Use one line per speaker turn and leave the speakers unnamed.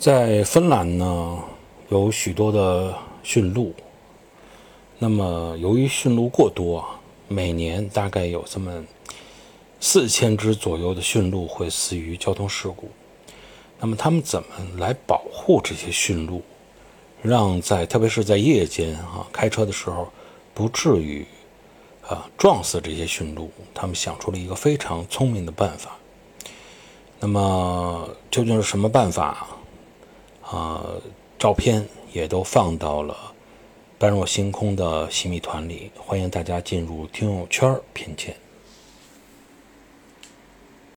在芬兰呢，有许多的驯鹿。那么，由于驯鹿过多啊，每年大概有这么四千只左右的驯鹿会死于交通事故。那么，他们怎么来保护这些驯鹿，让在特别是在夜间啊开车的时候，不至于啊撞死这些驯鹿？他们想出了一个非常聪明的办法。那么，究竟是什么办法？啊，照片也都放到了般若星空的洗米团里，欢迎大家进入听友圈品鉴。